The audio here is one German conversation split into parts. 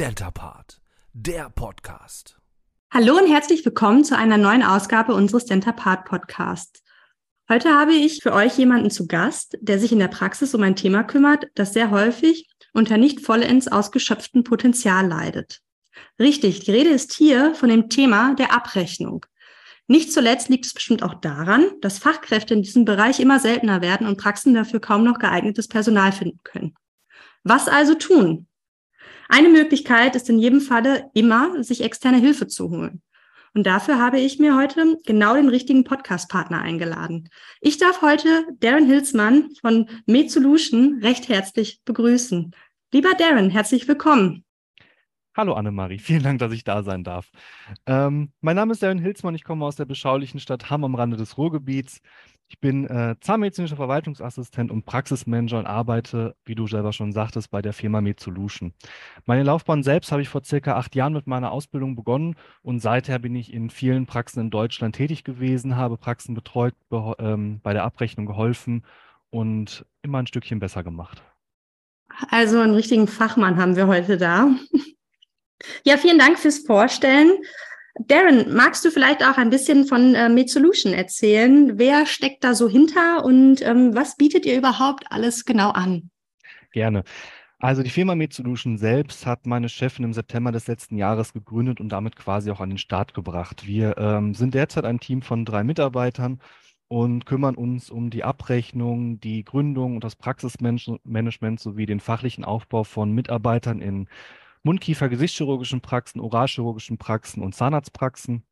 Dentapart, der Podcast. Hallo und herzlich willkommen zu einer neuen Ausgabe unseres Dentapart Podcasts. Heute habe ich für euch jemanden zu Gast, der sich in der Praxis um ein Thema kümmert, das sehr häufig unter nicht vollends ausgeschöpften Potenzial leidet. Richtig, die Rede ist hier von dem Thema der Abrechnung. Nicht zuletzt liegt es bestimmt auch daran, dass Fachkräfte in diesem Bereich immer seltener werden und Praxen dafür kaum noch geeignetes Personal finden können. Was also tun? Eine Möglichkeit ist in jedem Falle immer, sich externe Hilfe zu holen. Und dafür habe ich mir heute genau den richtigen Podcast-Partner eingeladen. Ich darf heute Darren Hilsmann von MedSolution recht herzlich begrüßen. Lieber Darren, herzlich willkommen. Hallo Annemarie, vielen Dank, dass ich da sein darf. Ähm, mein Name ist Darren Hilsmann, ich komme aus der beschaulichen Stadt Hamm am Rande des Ruhrgebiets. Ich bin äh, zahnmedizinischer Verwaltungsassistent und Praxismanager und arbeite, wie du selber schon sagtest, bei der Firma MedSolution. Meine Laufbahn selbst habe ich vor circa acht Jahren mit meiner Ausbildung begonnen und seither bin ich in vielen Praxen in Deutschland tätig gewesen, habe Praxen betreut, be ähm, bei der Abrechnung geholfen und immer ein Stückchen besser gemacht. Also einen richtigen Fachmann haben wir heute da. Ja, vielen Dank fürs Vorstellen. Darren, magst du vielleicht auch ein bisschen von äh, MedSolution erzählen? Wer steckt da so hinter und ähm, was bietet ihr überhaupt alles genau an? Gerne. Also die Firma MedSolution selbst hat meine Chefin im September des letzten Jahres gegründet und damit quasi auch an den Start gebracht. Wir ähm, sind derzeit ein Team von drei Mitarbeitern und kümmern uns um die Abrechnung, die Gründung und das Praxismanagement sowie den fachlichen Aufbau von Mitarbeitern in Mundkiefer-Gesichtschirurgischen Praxen, Oralchirurgischen Praxen und Zahnarztpraxen.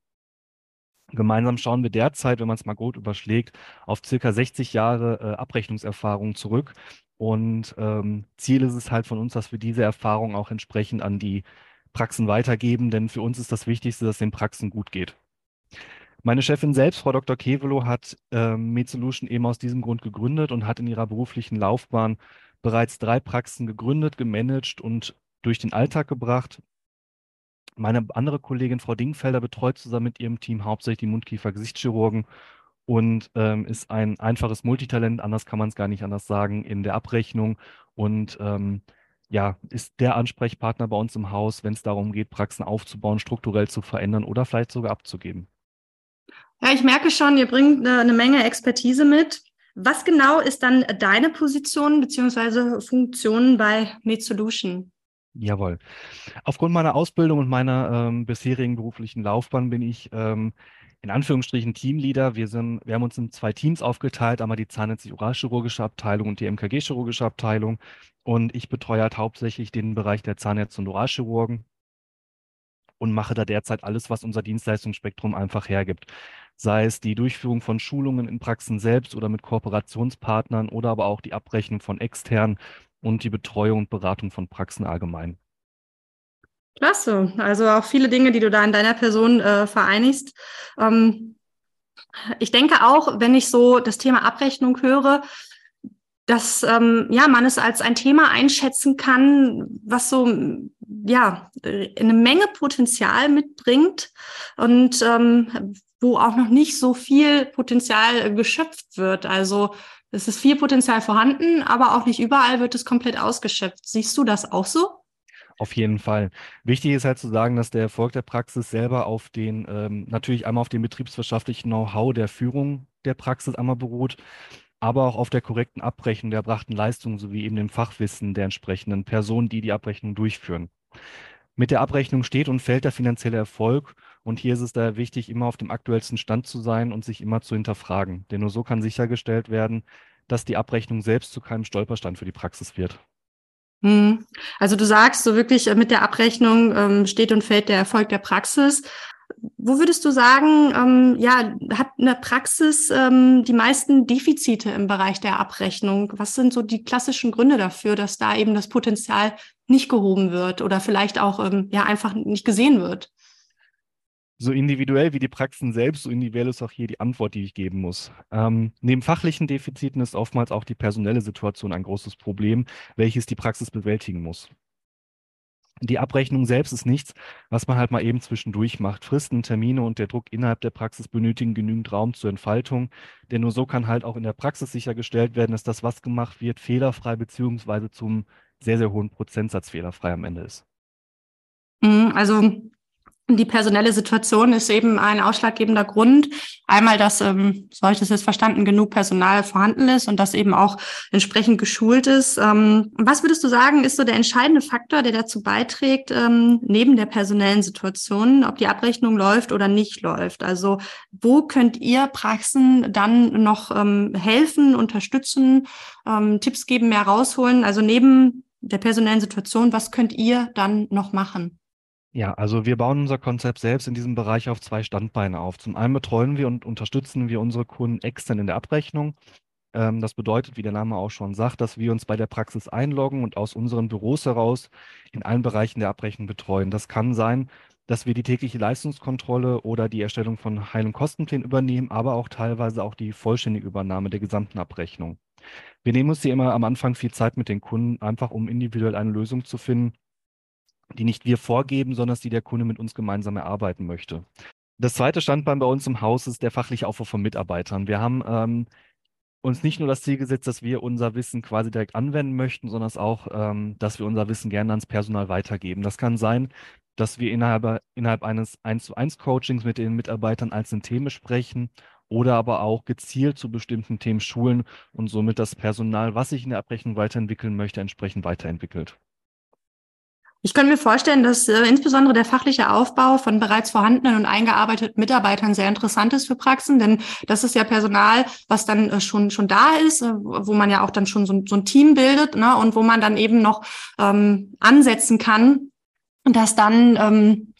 Gemeinsam schauen wir derzeit, wenn man es mal gut überschlägt, auf circa 60 Jahre äh, Abrechnungserfahrung zurück. Und ähm, Ziel ist es halt von uns, dass wir diese Erfahrung auch entsprechend an die Praxen weitergeben, denn für uns ist das Wichtigste, dass den Praxen gut geht. Meine Chefin selbst, Frau Dr. Kevelo, hat ähm, MedSolution eben aus diesem Grund gegründet und hat in ihrer beruflichen Laufbahn bereits drei Praxen gegründet, gemanagt und durch den Alltag gebracht. Meine andere Kollegin, Frau Dingfelder, betreut zusammen mit ihrem Team hauptsächlich die Mundkiefer-Gesichtschirurgen und ähm, ist ein einfaches Multitalent, anders kann man es gar nicht anders sagen, in der Abrechnung und ähm, ja, ist der Ansprechpartner bei uns im Haus, wenn es darum geht, Praxen aufzubauen, strukturell zu verändern oder vielleicht sogar abzugeben. Ja, ich merke schon, ihr bringt eine, eine Menge Expertise mit. Was genau ist dann deine Position bzw. Funktion bei MedSolution? Jawohl. Aufgrund meiner Ausbildung und meiner ähm, bisherigen beruflichen Laufbahn bin ich ähm, in Anführungsstrichen Teamleader. Wir, sind, wir haben uns in zwei Teams aufgeteilt, einmal die Zahnärztlich-Oralchirurgische Abteilung und die MKG-Chirurgische Abteilung. Und ich betreue halt hauptsächlich den Bereich der Zahnärzte und Oralchirurgen und mache da derzeit alles, was unser Dienstleistungsspektrum einfach hergibt. Sei es die Durchführung von Schulungen in Praxen selbst oder mit Kooperationspartnern oder aber auch die Abrechnung von externen und die Betreuung und Beratung von Praxen allgemein. Klasse. Also auch viele Dinge, die du da in deiner Person äh, vereinigst. Ähm, ich denke auch, wenn ich so das Thema Abrechnung höre, dass ähm, ja man es als ein Thema einschätzen kann, was so ja eine Menge Potenzial mitbringt und ähm, wo auch noch nicht so viel Potenzial geschöpft wird. Also es ist viel Potenzial vorhanden, aber auch nicht überall wird es komplett ausgeschöpft. Siehst du das auch so? Auf jeden Fall. Wichtig ist halt zu sagen, dass der Erfolg der Praxis selber auf den, ähm, natürlich einmal auf dem betriebswirtschaftlichen Know-how der Führung der Praxis einmal beruht, aber auch auf der korrekten Abrechnung der erbrachten Leistungen sowie eben dem Fachwissen der entsprechenden Personen, die die Abrechnung durchführen. Mit der Abrechnung steht und fällt der finanzielle Erfolg. Und hier ist es daher wichtig, immer auf dem aktuellsten Stand zu sein und sich immer zu hinterfragen. Denn nur so kann sichergestellt werden, dass die Abrechnung selbst zu keinem Stolperstand für die Praxis wird. Hm. Also du sagst so wirklich, äh, mit der Abrechnung ähm, steht und fällt der Erfolg der Praxis. Wo würdest du sagen, ähm, ja, hat eine Praxis ähm, die meisten Defizite im Bereich der Abrechnung? Was sind so die klassischen Gründe dafür, dass da eben das Potenzial nicht gehoben wird oder vielleicht auch ähm, ja einfach nicht gesehen wird? So individuell wie die Praxen selbst, so individuell ist auch hier die Antwort, die ich geben muss. Ähm, neben fachlichen Defiziten ist oftmals auch die personelle Situation ein großes Problem, welches die Praxis bewältigen muss. Die Abrechnung selbst ist nichts, was man halt mal eben zwischendurch macht. Fristen, Termine und der Druck innerhalb der Praxis benötigen genügend Raum zur Entfaltung, denn nur so kann halt auch in der Praxis sichergestellt werden, dass das, was gemacht wird, fehlerfrei beziehungsweise zum sehr, sehr hohen Prozentsatz fehlerfrei am Ende ist. Mhm, also die personelle Situation ist eben ein ausschlaggebender Grund. Einmal, dass, ähm, so habe jetzt verstanden, genug Personal vorhanden ist und das eben auch entsprechend geschult ist. Ähm, was würdest du sagen, ist so der entscheidende Faktor, der dazu beiträgt, ähm, neben der personellen Situation, ob die Abrechnung läuft oder nicht läuft? Also wo könnt ihr Praxen dann noch ähm, helfen, unterstützen, ähm, Tipps geben, mehr rausholen? Also neben der personellen Situation, was könnt ihr dann noch machen? Ja, also wir bauen unser Konzept selbst in diesem Bereich auf zwei Standbeine auf. Zum einen betreuen wir und unterstützen wir unsere Kunden extern in der Abrechnung. Ähm, das bedeutet, wie der Name auch schon sagt, dass wir uns bei der Praxis einloggen und aus unseren Büros heraus in allen Bereichen der Abrechnung betreuen. Das kann sein, dass wir die tägliche Leistungskontrolle oder die Erstellung von Heil- und Kostenplänen übernehmen, aber auch teilweise auch die vollständige Übernahme der gesamten Abrechnung. Wir nehmen uns hier immer am Anfang viel Zeit mit den Kunden, einfach um individuell eine Lösung zu finden, die nicht wir vorgeben, sondern die der Kunde mit uns gemeinsam erarbeiten möchte. Das zweite Standbein bei uns im Haus ist der fachliche Aufbau von Mitarbeitern. Wir haben ähm, uns nicht nur das Ziel gesetzt, dass wir unser Wissen quasi direkt anwenden möchten, sondern auch, ähm, dass wir unser Wissen gerne ans Personal weitergeben. Das kann sein, dass wir innerhalb, innerhalb eines 1 zu 1 Coachings mit den Mitarbeitern einzelne Themen sprechen oder aber auch gezielt zu bestimmten Themen schulen und somit das Personal, was sich in der Abrechnung weiterentwickeln möchte, entsprechend weiterentwickelt. Ich könnte mir vorstellen, dass äh, insbesondere der fachliche Aufbau von bereits vorhandenen und eingearbeiteten Mitarbeitern sehr interessant ist für Praxen, denn das ist ja Personal, was dann äh, schon schon da ist, äh, wo man ja auch dann schon so, so ein Team bildet ne, und wo man dann eben noch ähm, ansetzen kann, dass dann ähm,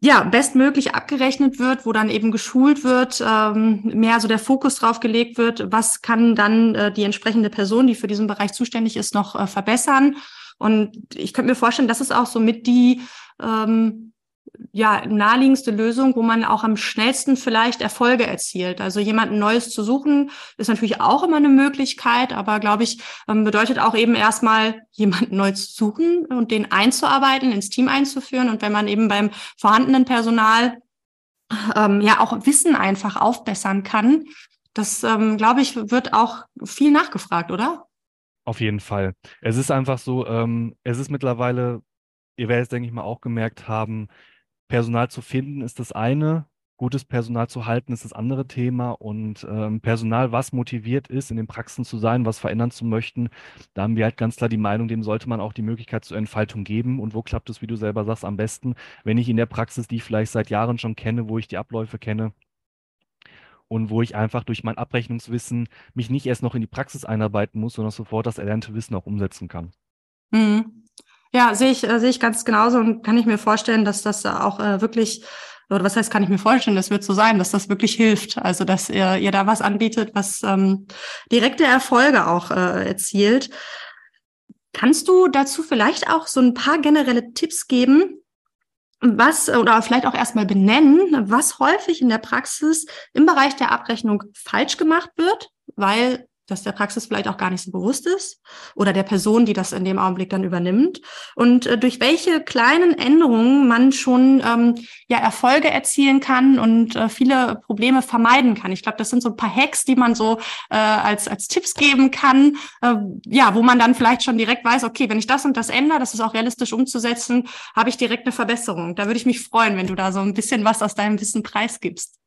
ja, bestmöglich abgerechnet wird, wo dann eben geschult wird, ähm, mehr so der Fokus drauf gelegt wird, was kann dann äh, die entsprechende Person, die für diesen Bereich zuständig ist, noch äh, verbessern und ich könnte mir vorstellen, das ist auch so mit die ähm, ja, naheliegendste Lösung, wo man auch am schnellsten vielleicht Erfolge erzielt. Also jemanden Neues zu suchen, ist natürlich auch immer eine Möglichkeit, aber glaube ich, ähm, bedeutet auch eben erstmal jemanden neu zu suchen und den einzuarbeiten, ins Team einzuführen. Und wenn man eben beim vorhandenen Personal ähm, ja auch Wissen einfach aufbessern kann, das, ähm, glaube ich, wird auch viel nachgefragt, oder? Auf jeden Fall. Es ist einfach so, ähm, es ist mittlerweile, ihr werdet es, denke ich mal, auch gemerkt haben, Personal zu finden ist das eine, gutes Personal zu halten ist das andere Thema und ähm, Personal, was motiviert ist, in den Praxen zu sein, was verändern zu möchten, da haben wir halt ganz klar die Meinung, dem sollte man auch die Möglichkeit zur Entfaltung geben. Und wo klappt es, wie du selber sagst, am besten, wenn ich in der Praxis, die ich vielleicht seit Jahren schon kenne, wo ich die Abläufe kenne, und wo ich einfach durch mein Abrechnungswissen mich nicht erst noch in die Praxis einarbeiten muss, sondern sofort das erlernte Wissen auch umsetzen kann. Mhm. Ja, sehe ich, äh, sehe ich ganz genauso und kann ich mir vorstellen, dass das auch äh, wirklich, oder was heißt, kann ich mir vorstellen, das wird so sein, dass das wirklich hilft. Also, dass ihr, ihr da was anbietet, was ähm, direkte Erfolge auch äh, erzielt. Kannst du dazu vielleicht auch so ein paar generelle Tipps geben, was oder vielleicht auch erstmal benennen, was häufig in der Praxis im Bereich der Abrechnung falsch gemacht wird, weil das der Praxis vielleicht auch gar nicht so bewusst ist oder der Person, die das in dem Augenblick dann übernimmt und äh, durch welche kleinen Änderungen man schon ähm, ja Erfolge erzielen kann und äh, viele Probleme vermeiden kann. Ich glaube, das sind so ein paar Hacks, die man so äh, als als Tipps geben kann, äh, ja, wo man dann vielleicht schon direkt weiß, okay, wenn ich das und das ändere, das ist auch realistisch umzusetzen, habe ich direkt eine Verbesserung. Da würde ich mich freuen, wenn du da so ein bisschen was aus deinem Wissen preisgibst.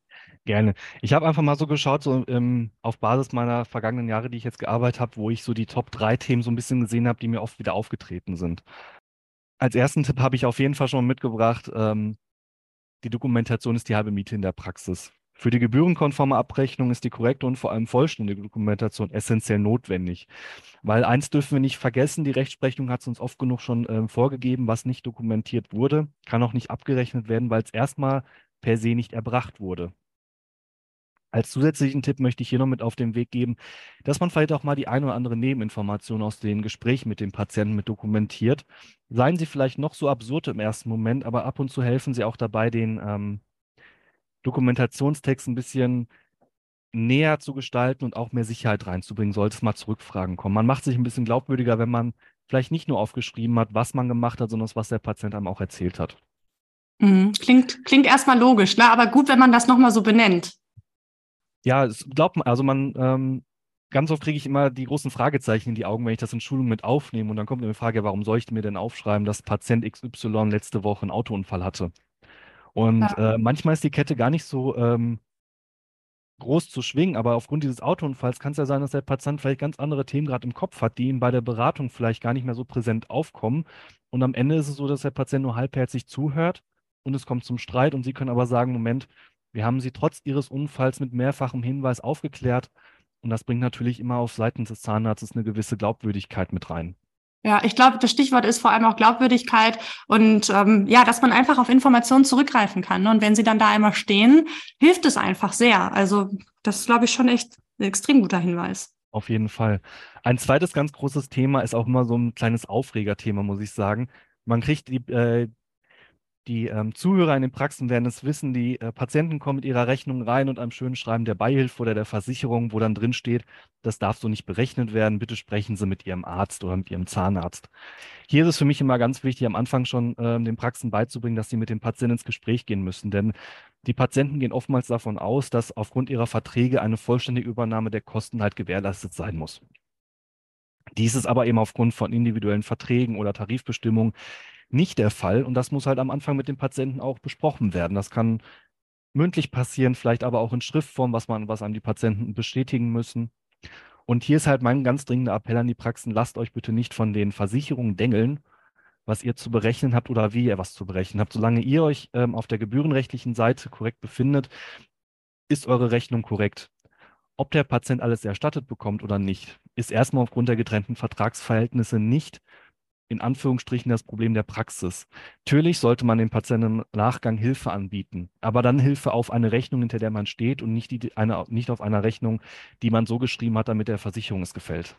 Gerne. Ich habe einfach mal so geschaut, so ähm, auf Basis meiner vergangenen Jahre, die ich jetzt gearbeitet habe, wo ich so die Top 3 Themen so ein bisschen gesehen habe, die mir oft wieder aufgetreten sind. Als ersten Tipp habe ich auf jeden Fall schon mitgebracht, ähm, die Dokumentation ist die halbe Miete in der Praxis. Für die gebührenkonforme Abrechnung ist die korrekte und vor allem vollständige Dokumentation essentiell notwendig. Weil eins dürfen wir nicht vergessen, die Rechtsprechung hat es uns oft genug schon ähm, vorgegeben, was nicht dokumentiert wurde, kann auch nicht abgerechnet werden, weil es erstmal per se nicht erbracht wurde. Als zusätzlichen Tipp möchte ich hier noch mit auf den Weg geben, dass man vielleicht auch mal die eine oder andere Nebeninformation aus den Gesprächen mit dem Patienten mit dokumentiert. Seien sie vielleicht noch so absurd im ersten Moment, aber ab und zu helfen sie auch dabei, den ähm, Dokumentationstext ein bisschen näher zu gestalten und auch mehr Sicherheit reinzubringen, sollte es mal Zurückfragen kommen. Man macht sich ein bisschen glaubwürdiger, wenn man vielleicht nicht nur aufgeschrieben hat, was man gemacht hat, sondern was der Patient einem auch erzählt hat. Mhm. Klingt, klingt erstmal logisch, ne? aber gut, wenn man das nochmal so benennt. Ja, es glaubt man, also man, ähm, ganz oft kriege ich immer die großen Fragezeichen in die Augen, wenn ich das in Schulungen mit aufnehme. Und dann kommt mir die Frage, warum soll ich mir denn aufschreiben, dass Patient XY letzte Woche einen Autounfall hatte? Und ja. äh, manchmal ist die Kette gar nicht so ähm, groß zu schwingen, aber aufgrund dieses Autounfalls kann es ja sein, dass der Patient vielleicht ganz andere Themen gerade im Kopf hat, die ihm bei der Beratung vielleicht gar nicht mehr so präsent aufkommen. Und am Ende ist es so, dass der Patient nur halbherzig zuhört und es kommt zum Streit und Sie können aber sagen, Moment, wir haben Sie trotz Ihres Unfalls mit mehrfachem Hinweis aufgeklärt und das bringt natürlich immer auf Seiten des Zahnarztes eine gewisse Glaubwürdigkeit mit rein. Ja, ich glaube, das Stichwort ist vor allem auch Glaubwürdigkeit und ähm, ja, dass man einfach auf Informationen zurückgreifen kann. Ne? Und wenn sie dann da einmal stehen, hilft es einfach sehr. Also das ist, glaube ich, schon echt ein extrem guter Hinweis. Auf jeden Fall. Ein zweites ganz großes Thema ist auch immer so ein kleines Aufregerthema, muss ich sagen. Man kriegt die, äh, die ähm, Zuhörer in den Praxen werden es wissen, die äh, Patienten kommen mit ihrer Rechnung rein und einem schönen Schreiben der Beihilfe oder der Versicherung, wo dann drin steht, das darf so nicht berechnet werden, bitte sprechen Sie mit Ihrem Arzt oder mit Ihrem Zahnarzt. Hier ist es für mich immer ganz wichtig, am Anfang schon äh, den Praxen beizubringen, dass sie mit dem Patienten ins Gespräch gehen müssen, denn die Patienten gehen oftmals davon aus, dass aufgrund ihrer Verträge eine vollständige Übernahme der Kosten halt gewährleistet sein muss. Dies ist aber eben aufgrund von individuellen Verträgen oder Tarifbestimmungen nicht der Fall. Und das muss halt am Anfang mit dem Patienten auch besprochen werden. Das kann mündlich passieren, vielleicht aber auch in Schriftform, was man, was einem die Patienten bestätigen müssen. Und hier ist halt mein ganz dringender Appell an die Praxen, lasst euch bitte nicht von den Versicherungen dengeln, was ihr zu berechnen habt oder wie ihr was zu berechnen habt. Solange ihr euch ähm, auf der gebührenrechtlichen Seite korrekt befindet, ist eure Rechnung korrekt. Ob der Patient alles erstattet bekommt oder nicht, ist erstmal aufgrund der getrennten Vertragsverhältnisse nicht in Anführungsstrichen das Problem der Praxis. Natürlich sollte man dem Patienten im Nachgang Hilfe anbieten, aber dann Hilfe auf eine Rechnung, hinter der man steht und nicht, die, eine, nicht auf einer Rechnung, die man so geschrieben hat, damit der Versicherung es gefällt.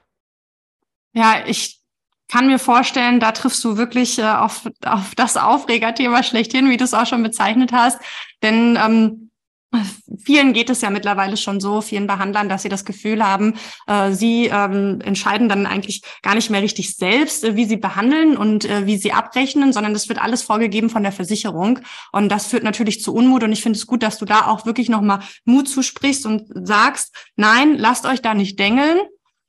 Ja, ich kann mir vorstellen, da triffst du wirklich äh, auf, auf das Aufregerthema schlechthin, wie du es auch schon bezeichnet hast. Denn ähm, Vielen geht es ja mittlerweile schon so, vielen Behandlern, dass sie das Gefühl haben, äh, sie ähm, entscheiden dann eigentlich gar nicht mehr richtig selbst, äh, wie sie behandeln und äh, wie sie abrechnen, sondern das wird alles vorgegeben von der Versicherung. Und das führt natürlich zu Unmut. Und ich finde es gut, dass du da auch wirklich nochmal Mut zusprichst und sagst, nein, lasst euch da nicht dengeln.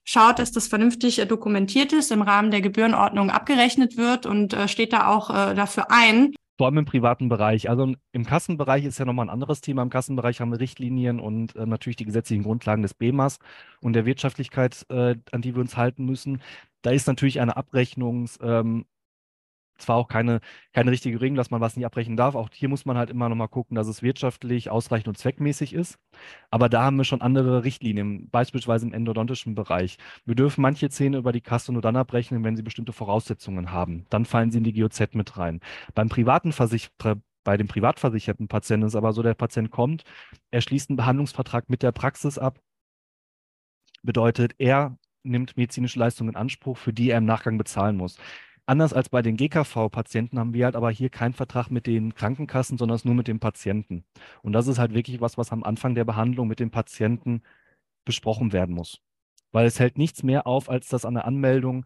Schaut, dass das vernünftig äh, dokumentiert ist, im Rahmen der Gebührenordnung abgerechnet wird und äh, steht da auch äh, dafür ein, vor allem im privaten Bereich. Also im Kassenbereich ist ja nochmal ein anderes Thema. Im Kassenbereich haben wir Richtlinien und äh, natürlich die gesetzlichen Grundlagen des BEMAS und der Wirtschaftlichkeit, äh, an die wir uns halten müssen. Da ist natürlich eine Abrechnungs- ähm, zwar auch keine, keine richtige Regelung, dass man was nicht abbrechen darf. Auch hier muss man halt immer nochmal gucken, dass es wirtschaftlich ausreichend und zweckmäßig ist. Aber da haben wir schon andere Richtlinien, beispielsweise im endodontischen Bereich. Wir dürfen manche Zähne über die Kasse nur dann abrechnen, wenn sie bestimmte Voraussetzungen haben. Dann fallen sie in die GOZ mit rein. Beim privaten Versich bei dem privatversicherten Patienten ist aber so, der Patient kommt, er schließt einen Behandlungsvertrag mit der Praxis ab. Bedeutet, er nimmt medizinische Leistungen in Anspruch, für die er im Nachgang bezahlen muss. Anders als bei den GKV-Patienten haben wir halt aber hier keinen Vertrag mit den Krankenkassen, sondern nur mit dem Patienten. Und das ist halt wirklich was, was am Anfang der Behandlung mit dem Patienten besprochen werden muss. Weil es hält nichts mehr auf, als dass an der Anmeldung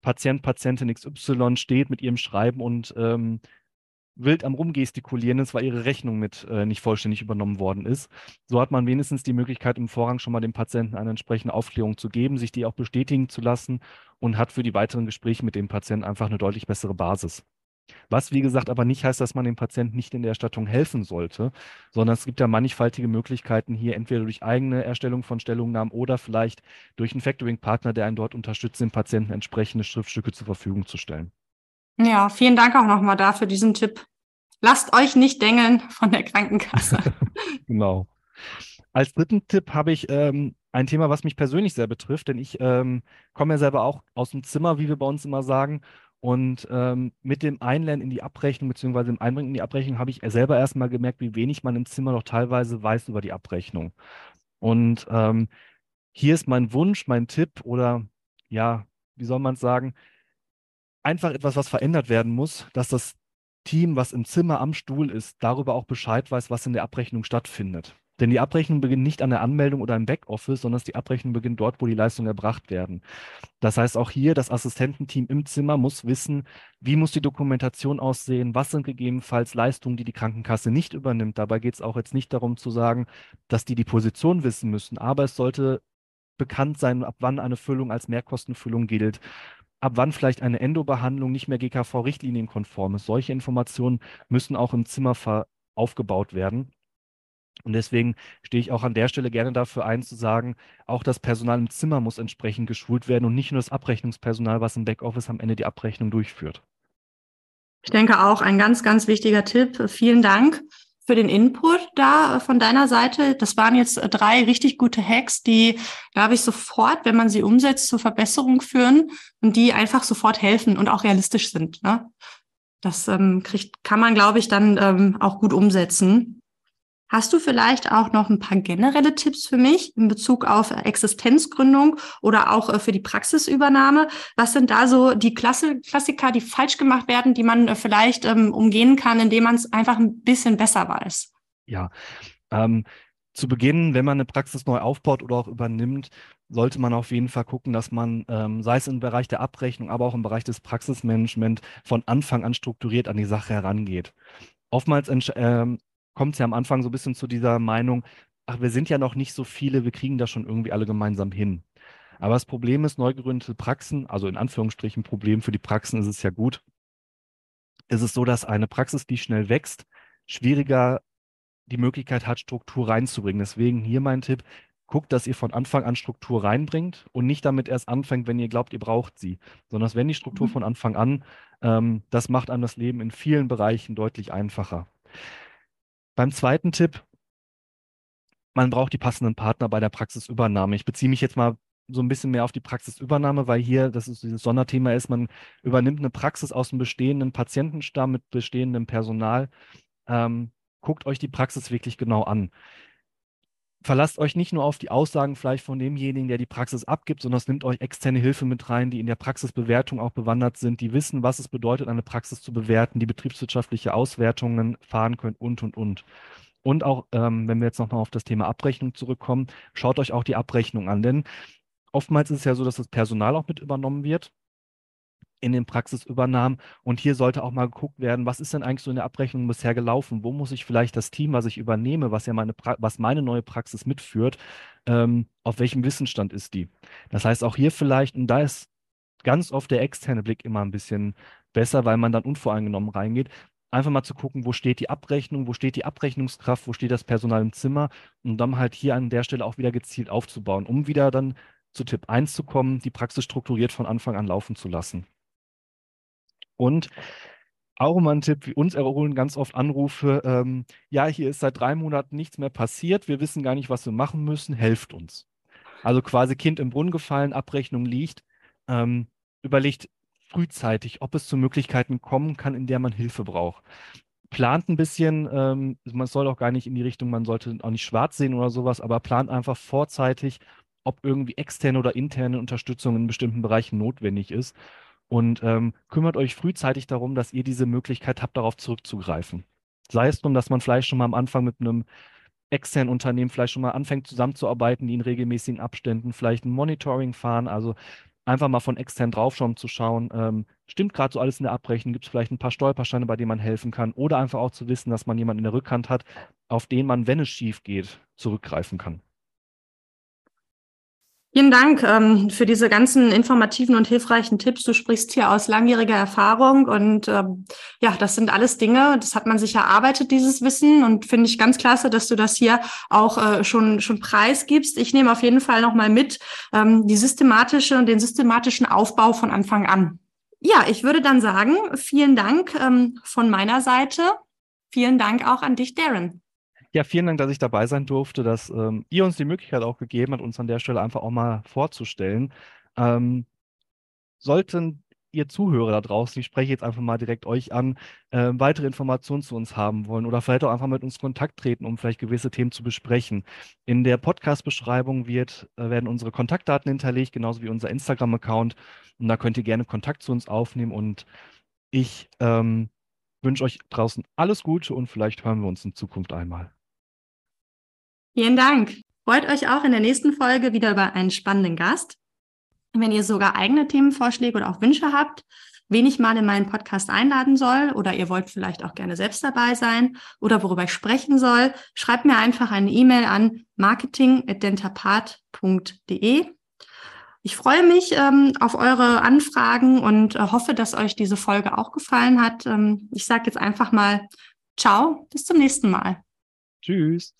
Patient, Patientin XY steht mit ihrem Schreiben und ähm, wild am Rumgestikulieren ist, weil ihre Rechnung mit äh, nicht vollständig übernommen worden ist. So hat man wenigstens die Möglichkeit, im Vorrang schon mal dem Patienten eine entsprechende Aufklärung zu geben, sich die auch bestätigen zu lassen und hat für die weiteren Gespräche mit dem Patienten einfach eine deutlich bessere Basis. Was, wie gesagt, aber nicht heißt, dass man dem Patienten nicht in der Erstattung helfen sollte, sondern es gibt ja mannigfaltige Möglichkeiten hier, entweder durch eigene Erstellung von Stellungnahmen oder vielleicht durch einen Factoring-Partner, der einen dort unterstützt, dem Patienten entsprechende Schriftstücke zur Verfügung zu stellen. Ja, vielen Dank auch nochmal dafür diesen Tipp. Lasst euch nicht dengeln von der Krankenkasse. genau. Als dritten Tipp habe ich ähm, ein Thema, was mich persönlich sehr betrifft, denn ich ähm, komme ja selber auch aus dem Zimmer, wie wir bei uns immer sagen. Und ähm, mit dem Einlernen in die Abrechnung, beziehungsweise dem Einbringen in die Abrechnung, habe ich selber erstmal gemerkt, wie wenig man im Zimmer noch teilweise weiß über die Abrechnung. Und ähm, hier ist mein Wunsch, mein Tipp oder ja, wie soll man es sagen, einfach etwas, was verändert werden muss, dass das Team, was im Zimmer am Stuhl ist, darüber auch Bescheid weiß, was in der Abrechnung stattfindet. Denn die Abrechnung beginnt nicht an der Anmeldung oder im Backoffice, sondern die Abrechnung beginnt dort, wo die Leistungen erbracht werden. Das heißt, auch hier das Assistententeam im Zimmer muss wissen, wie muss die Dokumentation aussehen, was sind gegebenenfalls Leistungen, die die Krankenkasse nicht übernimmt. Dabei geht es auch jetzt nicht darum zu sagen, dass die die Position wissen müssen, aber es sollte bekannt sein, ab wann eine Füllung als Mehrkostenfüllung gilt, ab wann vielleicht eine Endobehandlung nicht mehr GKV-Richtlinienkonform ist. Solche Informationen müssen auch im Zimmer aufgebaut werden. Und deswegen stehe ich auch an der Stelle gerne dafür ein, zu sagen, auch das Personal im Zimmer muss entsprechend geschult werden und nicht nur das Abrechnungspersonal, was im Backoffice am Ende die Abrechnung durchführt. Ich denke auch ein ganz, ganz wichtiger Tipp. Vielen Dank für den Input da von deiner Seite. Das waren jetzt drei richtig gute Hacks, die, glaube ich, sofort, wenn man sie umsetzt, zur Verbesserung führen und die einfach sofort helfen und auch realistisch sind. Ne? Das ähm, kriegt, kann man, glaube ich, dann ähm, auch gut umsetzen. Hast du vielleicht auch noch ein paar generelle Tipps für mich in Bezug auf Existenzgründung oder auch äh, für die Praxisübernahme? Was sind da so die Klasse, Klassiker, die falsch gemacht werden, die man äh, vielleicht ähm, umgehen kann, indem man es einfach ein bisschen besser weiß? Ja, ähm, zu Beginn, wenn man eine Praxis neu aufbaut oder auch übernimmt, sollte man auf jeden Fall gucken, dass man, ähm, sei es im Bereich der Abrechnung, aber auch im Bereich des Praxismanagement, von Anfang an strukturiert an die Sache herangeht. Oftmals ähm, kommt es ja am Anfang so ein bisschen zu dieser Meinung, ach, wir sind ja noch nicht so viele, wir kriegen das schon irgendwie alle gemeinsam hin. Aber das Problem ist, neu gegründete Praxen, also in Anführungsstrichen Problem für die Praxen ist es ja gut, ist es so, dass eine Praxis, die schnell wächst, schwieriger die Möglichkeit hat, Struktur reinzubringen. Deswegen hier mein Tipp, guckt, dass ihr von Anfang an Struktur reinbringt und nicht damit erst anfängt, wenn ihr glaubt, ihr braucht sie, sondern wenn die Struktur mhm. von Anfang an, ähm, das macht einem das Leben in vielen Bereichen deutlich einfacher. Beim zweiten Tipp, man braucht die passenden Partner bei der Praxisübernahme. Ich beziehe mich jetzt mal so ein bisschen mehr auf die Praxisübernahme, weil hier, das ist dieses Sonderthema ist, man übernimmt eine Praxis aus dem bestehenden Patientenstamm mit bestehendem Personal. Ähm, guckt euch die Praxis wirklich genau an verlasst euch nicht nur auf die Aussagen vielleicht von demjenigen, der die Praxis abgibt, sondern es nimmt euch externe Hilfe mit rein, die in der Praxisbewertung auch bewandert sind, die wissen, was es bedeutet, eine Praxis zu bewerten, die betriebswirtschaftliche Auswertungen fahren können und, und, und. Und auch, ähm, wenn wir jetzt nochmal auf das Thema Abrechnung zurückkommen, schaut euch auch die Abrechnung an, denn oftmals ist es ja so, dass das Personal auch mit übernommen wird in den Praxisübernahmen. Und hier sollte auch mal geguckt werden, was ist denn eigentlich so in der Abrechnung bisher gelaufen? Wo muss ich vielleicht das Team, was ich übernehme, was ja meine, pra was meine neue Praxis mitführt, ähm, auf welchem Wissensstand ist die? Das heißt auch hier vielleicht, und da ist ganz oft der externe Blick immer ein bisschen besser, weil man dann unvoreingenommen reingeht, einfach mal zu gucken, wo steht die Abrechnung, wo steht die Abrechnungskraft, wo steht das Personal im Zimmer und dann halt hier an der Stelle auch wieder gezielt aufzubauen, um wieder dann zu Tipp 1 zu kommen, die Praxis strukturiert von Anfang an laufen zu lassen. Und auch immer ein Tipp, wie uns erholen ganz oft Anrufe, ähm, ja, hier ist seit drei Monaten nichts mehr passiert, wir wissen gar nicht, was wir machen müssen, helft uns. Also quasi Kind im Brunnen gefallen, Abrechnung liegt, ähm, überlegt frühzeitig, ob es zu Möglichkeiten kommen kann, in der man Hilfe braucht. Plant ein bisschen, ähm, man soll auch gar nicht in die Richtung, man sollte auch nicht schwarz sehen oder sowas, aber plant einfach vorzeitig, ob irgendwie externe oder interne Unterstützung in bestimmten Bereichen notwendig ist und ähm, kümmert euch frühzeitig darum, dass ihr diese Möglichkeit habt, darauf zurückzugreifen. Sei es nun, dass man vielleicht schon mal am Anfang mit einem externen Unternehmen vielleicht schon mal anfängt zusammenzuarbeiten, die in regelmäßigen Abständen vielleicht ein Monitoring fahren, also einfach mal von extern draufschauen, zu schauen, ähm, stimmt gerade so alles in der Abrechnung, gibt es vielleicht ein paar Stolpersteine, bei denen man helfen kann oder einfach auch zu wissen, dass man jemanden in der Rückhand hat, auf den man, wenn es schief geht, zurückgreifen kann. Vielen Dank ähm, für diese ganzen informativen und hilfreichen Tipps. Du sprichst hier aus langjähriger Erfahrung und ähm, ja, das sind alles Dinge, das hat man sich erarbeitet, dieses Wissen und finde ich ganz klasse, dass du das hier auch äh, schon schon preisgibst. Ich nehme auf jeden Fall nochmal mit ähm, die systematische und den systematischen Aufbau von Anfang an. Ja, ich würde dann sagen, vielen Dank ähm, von meiner Seite. Vielen Dank auch an dich, Darren. Ja, vielen Dank, dass ich dabei sein durfte, dass ähm, ihr uns die Möglichkeit auch gegeben habt, uns an der Stelle einfach auch mal vorzustellen. Ähm, sollten ihr Zuhörer da draußen, ich spreche jetzt einfach mal direkt euch an, äh, weitere Informationen zu uns haben wollen oder vielleicht auch einfach mit uns Kontakt treten, um vielleicht gewisse Themen zu besprechen. In der Podcast-Beschreibung wird, äh, werden unsere Kontaktdaten hinterlegt, genauso wie unser Instagram-Account. Und da könnt ihr gerne Kontakt zu uns aufnehmen. Und ich ähm, wünsche euch draußen alles Gute und vielleicht hören wir uns in Zukunft einmal. Vielen Dank. Freut euch auch in der nächsten Folge wieder über einen spannenden Gast. Wenn ihr sogar eigene Themenvorschläge oder auch Wünsche habt, wen ich mal in meinen Podcast einladen soll oder ihr wollt vielleicht auch gerne selbst dabei sein oder worüber ich sprechen soll, schreibt mir einfach eine E-Mail an marketing.dentapat.de. Ich freue mich ähm, auf eure Anfragen und äh, hoffe, dass euch diese Folge auch gefallen hat. Ähm, ich sage jetzt einfach mal Ciao, bis zum nächsten Mal. Tschüss.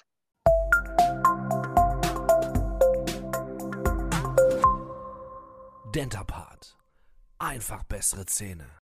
Dentapart. Einfach bessere Zähne.